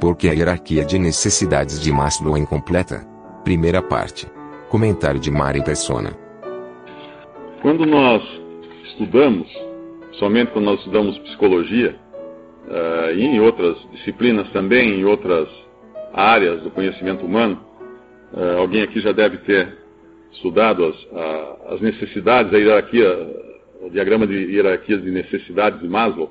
Porque a hierarquia de necessidades de Maslow é incompleta. Primeira parte. Comentário de Mari Persona. Quando nós estudamos, somente quando nós estudamos psicologia, uh, e em outras disciplinas também, em outras áreas do conhecimento humano, uh, alguém aqui já deve ter estudado as, a, as necessidades, a hierarquia, o diagrama de hierarquias de necessidades de Maslow,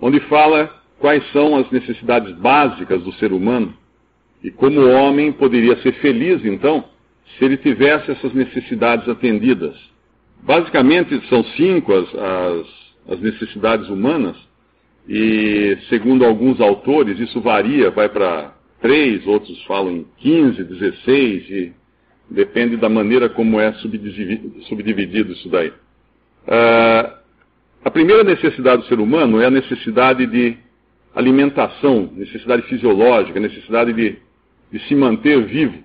onde fala quais são as necessidades básicas do ser humano e como o homem poderia ser feliz, então, se ele tivesse essas necessidades atendidas. Basicamente, são cinco as, as, as necessidades humanas, e segundo alguns autores, isso varia, vai para três, outros falam em 15, 16, e depende da maneira como é subdividido, subdividido isso daí. Uh, a primeira necessidade do ser humano é a necessidade de alimentação, necessidade fisiológica, necessidade de, de se manter vivo.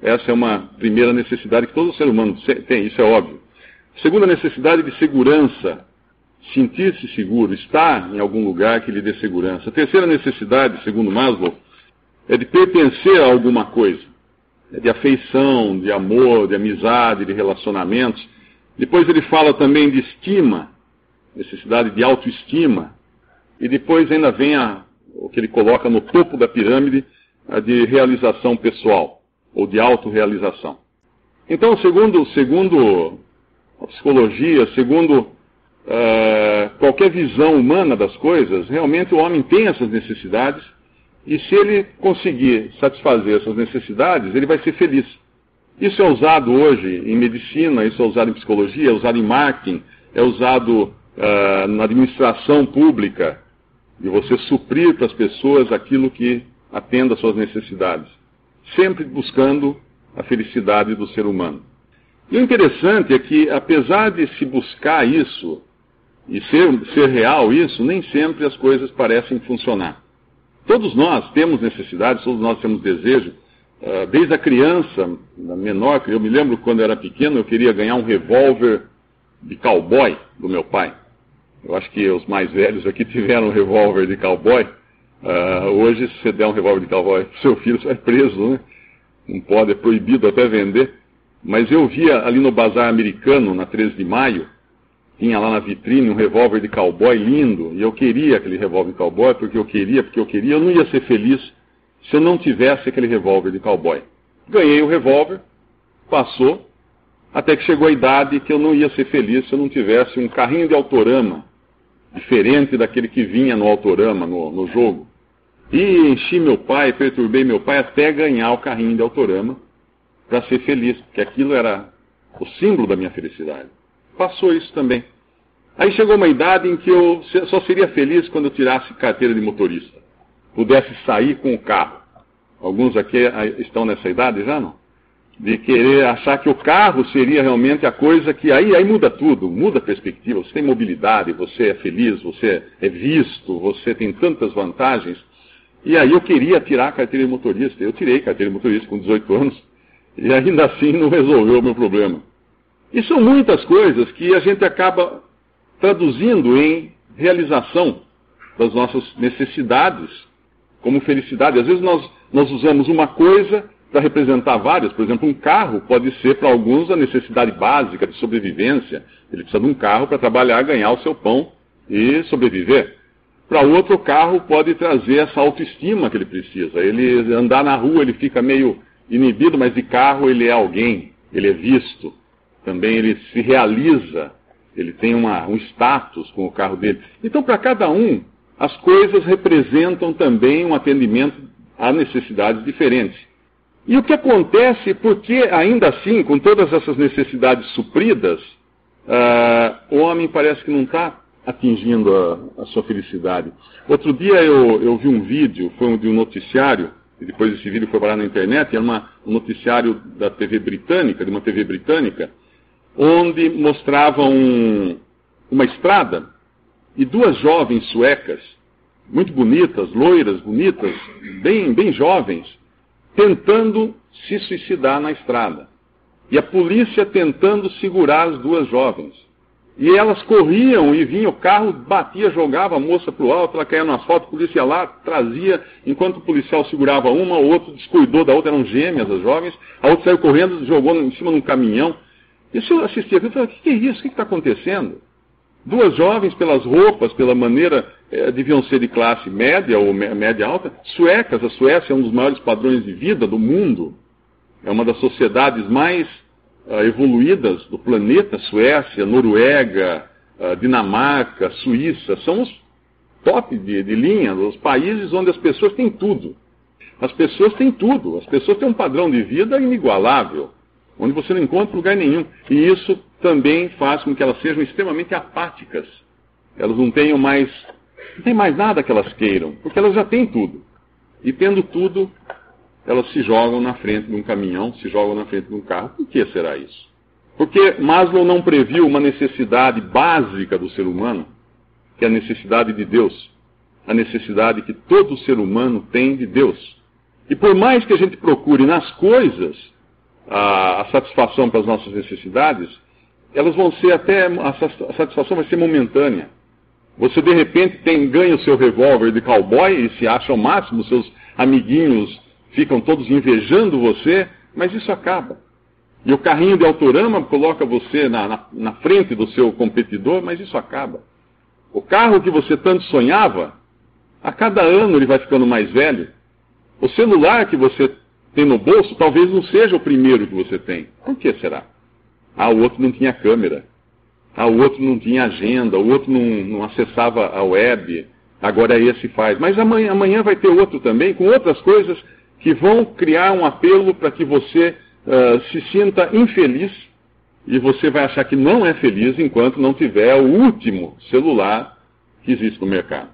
Essa é uma primeira necessidade que todo ser humano tem, isso é óbvio. Segunda necessidade de segurança, sentir-se seguro, estar em algum lugar que lhe dê segurança. Terceira necessidade, segundo Maslow, é de pertencer a alguma coisa, é de afeição, de amor, de amizade, de relacionamentos. Depois ele fala também de estima, necessidade de autoestima, e depois ainda vem a, o que ele coloca no topo da pirâmide, a de realização pessoal, ou de autorrealização. Então, segundo, segundo a psicologia, segundo uh, qualquer visão humana das coisas, realmente o homem tem essas necessidades, e se ele conseguir satisfazer essas necessidades, ele vai ser feliz. Isso é usado hoje em medicina, isso é usado em psicologia, é usado em marketing, é usado uh, na administração pública, de você suprir para as pessoas aquilo que atenda às suas necessidades, sempre buscando a felicidade do ser humano. E o interessante é que, apesar de se buscar isso, e ser, ser real isso, nem sempre as coisas parecem funcionar. Todos nós temos necessidades, todos nós temos desejo. Uh, desde a criança, menor, eu me lembro quando eu era pequeno, eu queria ganhar um revólver de cowboy do meu pai. Eu acho que os mais velhos aqui tiveram um revólver de cowboy. Uh, hoje, se você der um revólver de cowboy para seu filho, você é preso, né? Não pode, é proibido até vender. Mas eu via ali no bazar americano, na 13 de maio, tinha lá na vitrine um revólver de cowboy lindo, e eu queria aquele revólver de cowboy porque eu queria, porque eu queria, eu não ia ser feliz se eu não tivesse aquele revólver de cowboy. Ganhei o revólver, passou, até que chegou a idade que eu não ia ser feliz se eu não tivesse um carrinho de autorama, diferente daquele que vinha no autorama, no, no jogo. E enchi meu pai, perturbei meu pai até ganhar o carrinho de autorama para ser feliz, porque aquilo era o símbolo da minha felicidade. Passou isso também. Aí chegou uma idade em que eu só seria feliz quando eu tirasse carteira de motorista, pudesse sair com o carro. Alguns aqui estão nessa idade já, não? De querer achar que o carro seria realmente a coisa que aí, aí muda tudo, muda a perspectiva. Você tem mobilidade, você é feliz, você é visto, você tem tantas vantagens. E aí eu queria tirar a carteira de motorista. Eu tirei a carteira de motorista com 18 anos e ainda assim não resolveu o meu problema. E são muitas coisas que a gente acaba traduzindo em realização das nossas necessidades como felicidade. Às vezes nós, nós usamos uma coisa para representar várias. Por exemplo, um carro pode ser para alguns a necessidade básica de sobrevivência. Ele precisa de um carro para trabalhar, ganhar o seu pão e sobreviver. Para outro, o carro pode trazer essa autoestima que ele precisa. Ele andar na rua, ele fica meio inibido, mas de carro ele é alguém, ele é visto. Também ele se realiza, ele tem uma, um status com o carro dele. Então, para cada um, as coisas representam também um atendimento a necessidades diferentes. E o que acontece, porque ainda assim, com todas essas necessidades supridas, uh, o homem parece que não está atingindo a, a, sua felicidade. Outro dia eu, eu vi um vídeo, foi um, de um noticiário, e depois esse vídeo foi parar na internet, era uma, um noticiário da TV britânica, de uma TV britânica, onde mostrava um, uma estrada e duas jovens suecas, muito bonitas, loiras, bonitas, bem, bem jovens, tentando se suicidar na estrada. E a polícia tentando segurar as duas jovens. E elas corriam e vinha o carro, batia, jogava a moça para o alto, ela caía no asfalto, polícia ia lá, trazia, enquanto o policial segurava uma, o outro descuidou da outra, eram gêmeas as jovens, a outra saiu correndo, jogou em cima de um caminhão. Isso eu assistia aquilo e falei, o que é isso? O que está acontecendo? Duas jovens, pelas roupas, pela maneira, eh, deviam ser de classe média ou média alta, suecas. A Suécia é um dos maiores padrões de vida do mundo. É uma das sociedades mais uh, evoluídas do planeta. Suécia, Noruega, uh, Dinamarca, Suíça, são os top de, de linha, os países onde as pessoas têm tudo. As pessoas têm tudo. As pessoas têm um padrão de vida inigualável, onde você não encontra lugar nenhum. E isso também faz com que elas sejam extremamente apáticas. Elas não tenham mais, não tem mais nada que elas queiram, porque elas já têm tudo. E tendo tudo, elas se jogam na frente de um caminhão, se jogam na frente de um carro. Por que será isso? Porque Maslow não previu uma necessidade básica do ser humano, que é a necessidade de Deus, a necessidade que todo ser humano tem de Deus. E por mais que a gente procure nas coisas a, a satisfação para as nossas necessidades, elas vão ser até, a satisfação vai ser momentânea. Você de repente tem, ganha o seu revólver de cowboy e se acha ao máximo, seus amiguinhos ficam todos invejando você, mas isso acaba. E o carrinho de autorama coloca você na, na, na frente do seu competidor, mas isso acaba. O carro que você tanto sonhava, a cada ano ele vai ficando mais velho. O celular que você tem no bolso talvez não seja o primeiro que você tem. Por que será? Ah, o outro não tinha câmera. Ah, o outro não tinha agenda. O outro não, não acessava a web. Agora esse faz. Mas amanhã, amanhã vai ter outro também, com outras coisas que vão criar um apelo para que você uh, se sinta infeliz e você vai achar que não é feliz enquanto não tiver o último celular que existe no mercado.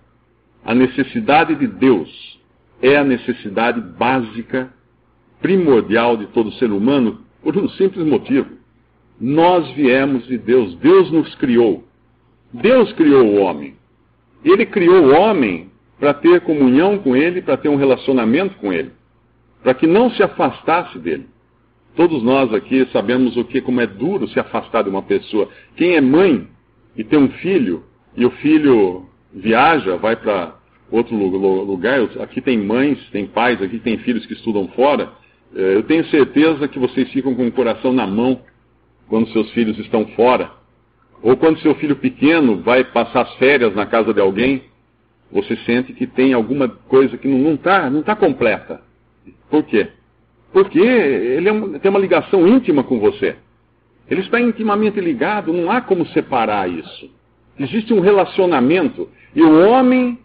A necessidade de Deus é a necessidade básica, primordial de todo ser humano, por um simples motivo. Nós viemos de Deus, Deus nos criou. Deus criou o homem. Ele criou o homem para ter comunhão com ele, para ter um relacionamento com ele, para que não se afastasse dele. Todos nós aqui sabemos o que como é duro se afastar de uma pessoa. Quem é mãe e tem um filho e o filho viaja, vai para outro lugar, aqui tem mães, tem pais, aqui tem filhos que estudam fora. Eh, eu tenho certeza que vocês ficam com o coração na mão quando seus filhos estão fora, ou quando seu filho pequeno vai passar as férias na casa de alguém, você sente que tem alguma coisa que não está não tá completa. Por quê? Porque ele é tem uma ligação íntima com você. Ele está intimamente ligado, não há como separar isso. Existe um relacionamento. E o homem,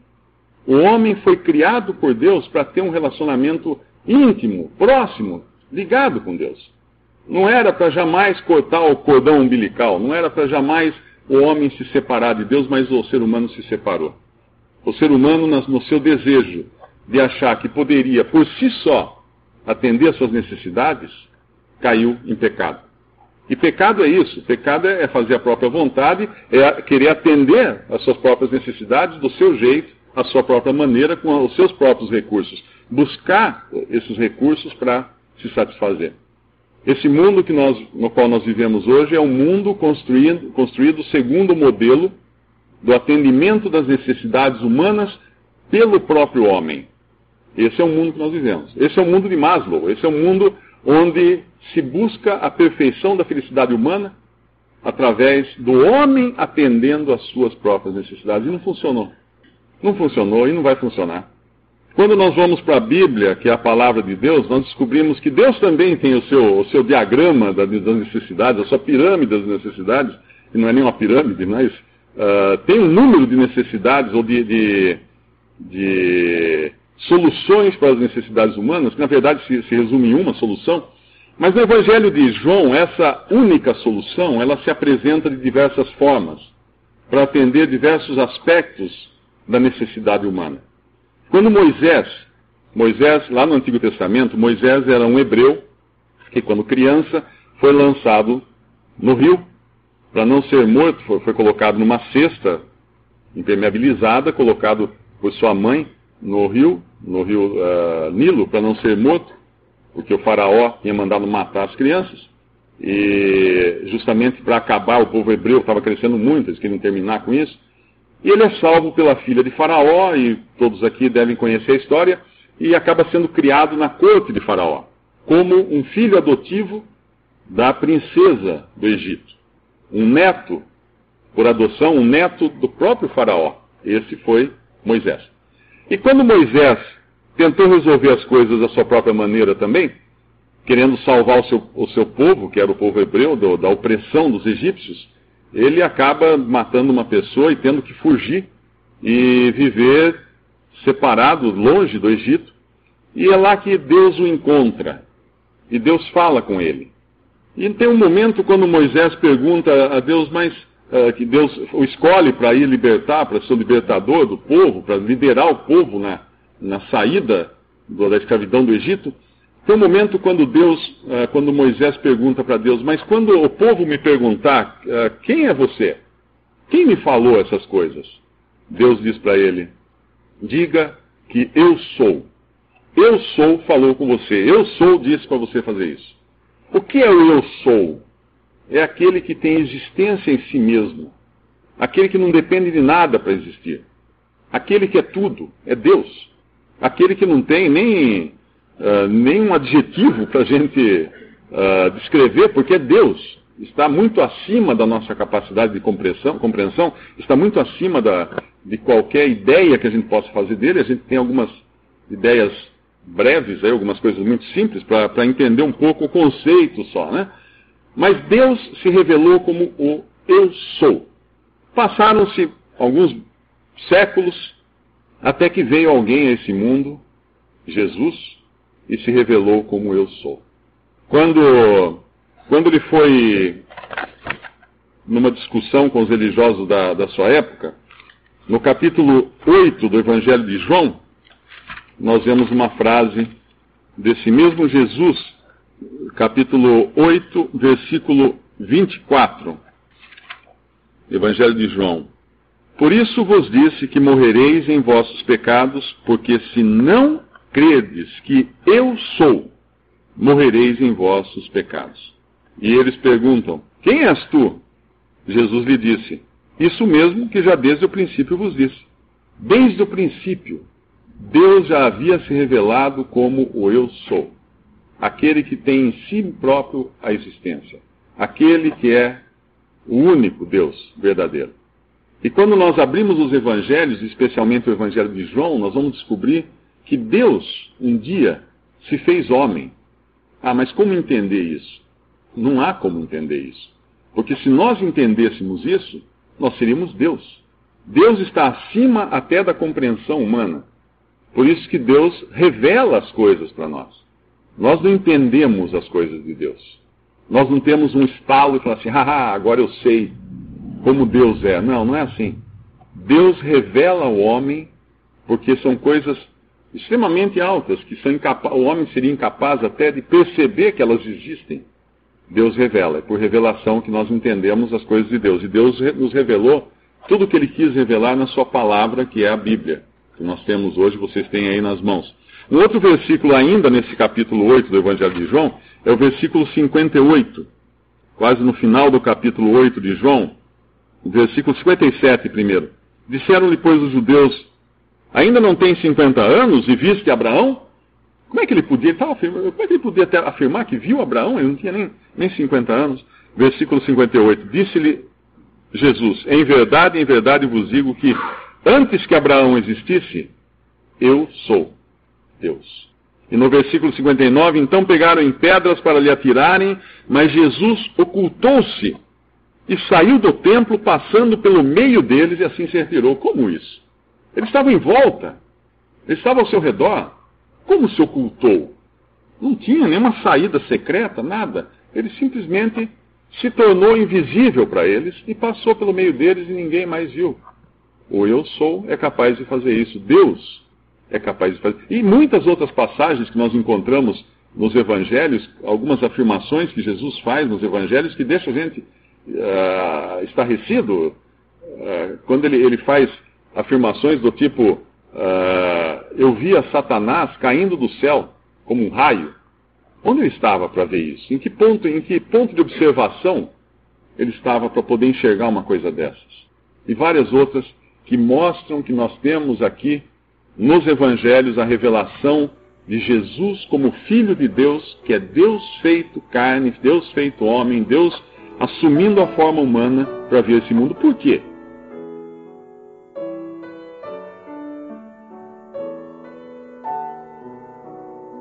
o homem foi criado por Deus para ter um relacionamento íntimo, próximo, ligado com Deus. Não era para jamais cortar o cordão umbilical, não era para jamais o homem se separar de Deus, mas o ser humano se separou. O ser humano, no seu desejo de achar que poderia, por si só, atender às suas necessidades, caiu em pecado. E pecado é isso: pecado é fazer a própria vontade, é querer atender às suas próprias necessidades do seu jeito, à sua própria maneira, com os seus próprios recursos. Buscar esses recursos para se satisfazer. Esse mundo que nós, no qual nós vivemos hoje é um mundo construído, construído segundo o modelo do atendimento das necessidades humanas pelo próprio homem. Esse é o mundo que nós vivemos. Esse é o mundo de Maslow. Esse é o mundo onde se busca a perfeição da felicidade humana através do homem atendendo às suas próprias necessidades. E não funcionou. Não funcionou e não vai funcionar. Quando nós vamos para a Bíblia, que é a palavra de Deus, nós descobrimos que Deus também tem o seu, o seu diagrama das necessidades, a sua pirâmide das necessidades, e não é nem uma pirâmide, mas uh, tem um número de necessidades ou de, de, de, soluções para as necessidades humanas, que na verdade se, se resume em uma solução. Mas no Evangelho de João, essa única solução, ela se apresenta de diversas formas. para atender diversos aspectos da necessidade humana. Quando Moisés, Moisés, lá no Antigo Testamento, Moisés era um hebreu que, quando criança, foi lançado no rio para não ser morto, foi, foi colocado numa cesta impermeabilizada, colocado por sua mãe no rio, no rio uh, Nilo, para não ser morto, porque o faraó tinha mandado matar as crianças. E justamente para acabar, o povo hebreu estava crescendo muito, eles queriam terminar com isso. E ele é salvo pela filha de Faraó, e todos aqui devem conhecer a história, e acaba sendo criado na corte de Faraó, como um filho adotivo da princesa do Egito. Um neto, por adoção, um neto do próprio Faraó. Esse foi Moisés. E quando Moisés tentou resolver as coisas da sua própria maneira também, querendo salvar o seu, o seu povo, que era o povo hebreu, do, da opressão dos egípcios, ele acaba matando uma pessoa e tendo que fugir e viver separado, longe do Egito. E é lá que Deus o encontra. E Deus fala com ele. E tem um momento quando Moisés pergunta a Deus, mas uh, que Deus o escolhe para ir libertar, para ser o libertador do povo, para liderar o povo na, na saída do, da escravidão do Egito. Tem um momento quando Deus, uh, quando Moisés pergunta para Deus, mas quando o povo me perguntar, uh, quem é você? Quem me falou essas coisas? Deus diz para ele, diga que eu sou. Eu sou falou com você. Eu sou disse para você fazer isso. O que é o eu sou? É aquele que tem existência em si mesmo. Aquele que não depende de nada para existir. Aquele que é tudo, é Deus. Aquele que não tem nem uh, nenhum adjetivo para a gente uh, descrever, porque Deus. Está muito acima da nossa capacidade de compreensão, compreensão está muito acima da, de qualquer ideia que a gente possa fazer dele. A gente tem algumas ideias breves, aí, algumas coisas muito simples, para entender um pouco o conceito só, né? Mas Deus se revelou como o Eu Sou. Passaram-se alguns séculos até que veio alguém a esse mundo, Jesus, e se revelou como Eu Sou. Quando, quando ele foi numa discussão com os religiosos da, da sua época, no capítulo 8 do Evangelho de João, nós vemos uma frase desse mesmo Jesus, capítulo 8, versículo 24. Evangelho de João. Por isso vos disse que morrereis em vossos pecados, porque se não credes que eu sou, morrereis em vossos pecados. E eles perguntam: Quem és tu? Jesus lhe disse: Isso mesmo que já desde o princípio vos disse. Desde o princípio, Deus já havia se revelado como o Eu Sou, aquele que tem em si próprio a existência, aquele que é o único Deus verdadeiro. E quando nós abrimos os evangelhos, especialmente o evangelho de João, nós vamos descobrir que Deus um dia se fez homem. Ah, mas como entender isso? Não há como entender isso. Porque se nós entendêssemos isso, nós seríamos Deus. Deus está acima até da compreensão humana. Por isso que Deus revela as coisas para nós. Nós não entendemos as coisas de Deus. Nós não temos um estalo e falar assim, haha, agora eu sei como Deus é. Não, não é assim. Deus revela ao homem porque são coisas extremamente altas, que são o homem seria incapaz até de perceber que elas existem. Deus revela, é por revelação que nós entendemos as coisas de Deus. E Deus nos revelou tudo o que Ele quis revelar na Sua palavra, que é a Bíblia que nós temos hoje, vocês têm aí nas mãos. Um outro versículo ainda nesse capítulo 8 do Evangelho de João é o versículo 58, quase no final do capítulo 8 de João, versículo 57 primeiro. Disseram-lhe, pois, os judeus, ainda não tem 50 anos e viste Abraão? Como é que ele podia, como é que ele podia afirmar que viu Abraão? Ele não tinha nem, nem 50 anos. Versículo 58. Disse-lhe Jesus, em verdade, em verdade vos digo que Antes que Abraão existisse, eu sou Deus. E no versículo 59, então pegaram em pedras para lhe atirarem, mas Jesus ocultou-se e saiu do templo, passando pelo meio deles, e assim se retirou. Como isso? Ele estava em volta, ele estava ao seu redor. Como se ocultou? Não tinha nenhuma saída secreta, nada. Ele simplesmente se tornou invisível para eles e passou pelo meio deles e ninguém mais viu. O eu sou é capaz de fazer isso. Deus é capaz de fazer. E muitas outras passagens que nós encontramos nos evangelhos, algumas afirmações que Jesus faz nos evangelhos que deixa a gente uh, estarrecido. Uh, quando ele, ele, faz afirmações do tipo: uh, Eu via Satanás caindo do céu como um raio. Onde ele estava para ver isso? Em que ponto, em que ponto de observação ele estava para poder enxergar uma coisa dessas? E várias outras que mostram que nós temos aqui nos evangelhos a revelação de Jesus como Filho de Deus, que é Deus feito carne, Deus feito homem, Deus assumindo a forma humana para vir esse mundo. Por quê?